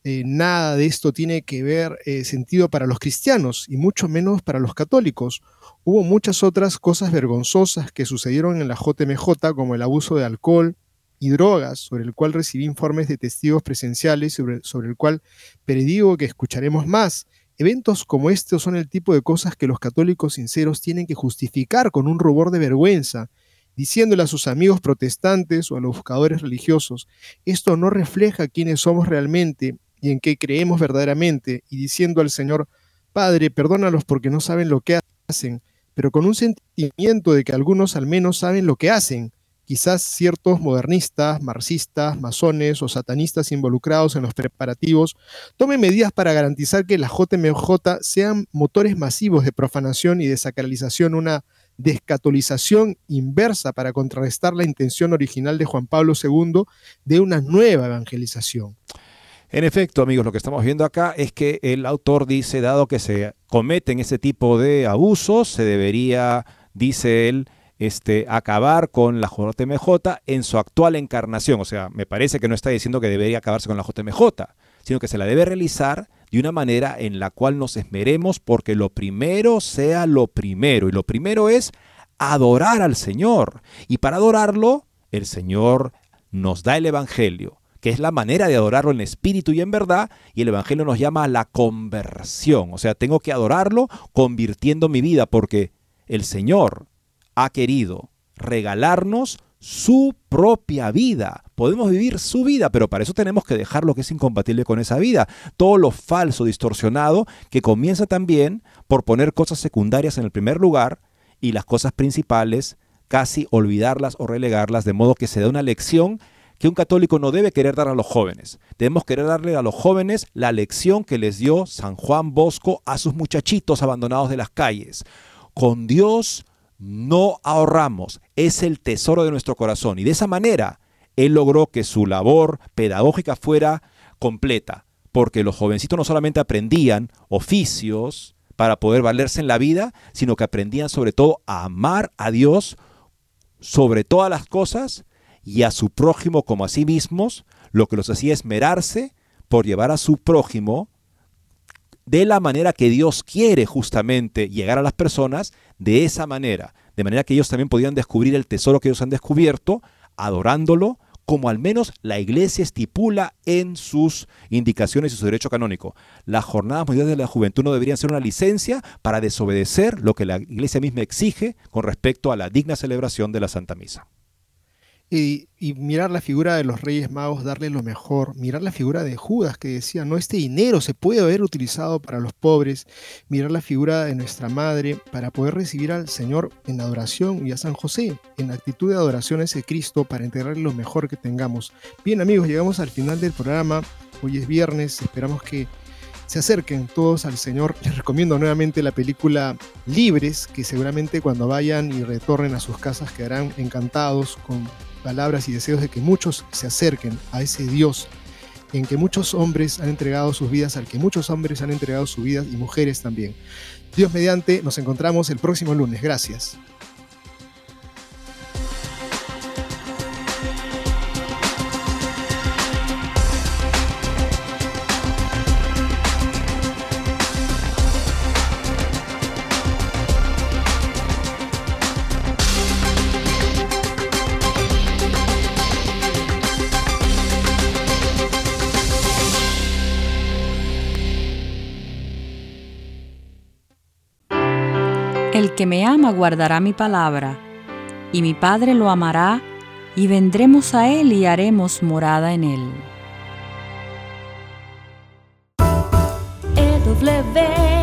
eh, nada de esto tiene que ver eh, sentido para los cristianos y mucho menos para los católicos. Hubo muchas otras cosas vergonzosas que sucedieron en la JMJ, como el abuso de alcohol y drogas, sobre el cual recibí informes de testigos presenciales, sobre, el cual predigo que escucharemos más. Eventos como estos son el tipo de cosas que los católicos sinceros tienen que justificar con un rubor de vergüenza, diciéndole a sus amigos protestantes o a los buscadores religiosos, esto no refleja quiénes somos realmente y en qué creemos verdaderamente, y diciendo al Señor, Padre, perdónalos porque no saben lo que hacen, pero con un sentimiento de que algunos al menos saben lo que hacen. Quizás ciertos modernistas, marxistas, masones o satanistas involucrados en los preparativos tomen medidas para garantizar que las JMJ sean motores masivos de profanación y desacralización, una descatolización inversa para contrarrestar la intención original de Juan Pablo II de una nueva evangelización. En efecto, amigos, lo que estamos viendo acá es que el autor dice, dado que se cometen ese tipo de abusos, se debería, dice él, este, acabar con la JMJ en su actual encarnación. O sea, me parece que no está diciendo que debería acabarse con la JMJ, sino que se la debe realizar de una manera en la cual nos esmeremos porque lo primero sea lo primero. Y lo primero es adorar al Señor. Y para adorarlo, el Señor nos da el Evangelio que es la manera de adorarlo en espíritu y en verdad, y el Evangelio nos llama a la conversión, o sea, tengo que adorarlo convirtiendo mi vida, porque el Señor ha querido regalarnos su propia vida. Podemos vivir su vida, pero para eso tenemos que dejar lo que es incompatible con esa vida. Todo lo falso, distorsionado, que comienza también por poner cosas secundarias en el primer lugar y las cosas principales casi olvidarlas o relegarlas, de modo que se da una lección que un católico no debe querer dar a los jóvenes. Debemos querer darle a los jóvenes la lección que les dio San Juan Bosco a sus muchachitos abandonados de las calles. Con Dios no ahorramos, es el tesoro de nuestro corazón. Y de esa manera, él logró que su labor pedagógica fuera completa, porque los jovencitos no solamente aprendían oficios para poder valerse en la vida, sino que aprendían sobre todo a amar a Dios sobre todas las cosas y a su prójimo como a sí mismos, lo que los hacía esmerarse por llevar a su prójimo de la manera que Dios quiere justamente llegar a las personas, de esa manera, de manera que ellos también podían descubrir el tesoro que ellos han descubierto, adorándolo, como al menos la iglesia estipula en sus indicaciones y su derecho canónico. Las jornadas mundiales de la juventud no deberían ser una licencia para desobedecer lo que la iglesia misma exige con respecto a la digna celebración de la Santa Misa. Y, mirar la figura de los Reyes Magos, darle lo mejor, mirar la figura de Judas que decía, no, este dinero se puede haber utilizado para los pobres, mirar la figura de nuestra Madre para poder recibir al Señor en adoración y a San José en actitud de adoración a ese Cristo para entregarle lo mejor que tengamos. Bien amigos, llegamos al final del programa, hoy es viernes, esperamos que se acerquen todos al Señor. Les recomiendo nuevamente la película Libres, que seguramente cuando vayan y retornen a sus casas quedarán encantados con palabras y deseos de que muchos se acerquen a ese Dios en que muchos hombres han entregado sus vidas, al que muchos hombres han entregado sus vidas y mujeres también. Dios mediante, nos encontramos el próximo lunes. Gracias. Que me ama guardará mi palabra, y mi Padre lo amará, y vendremos a él y haremos morada en él. EW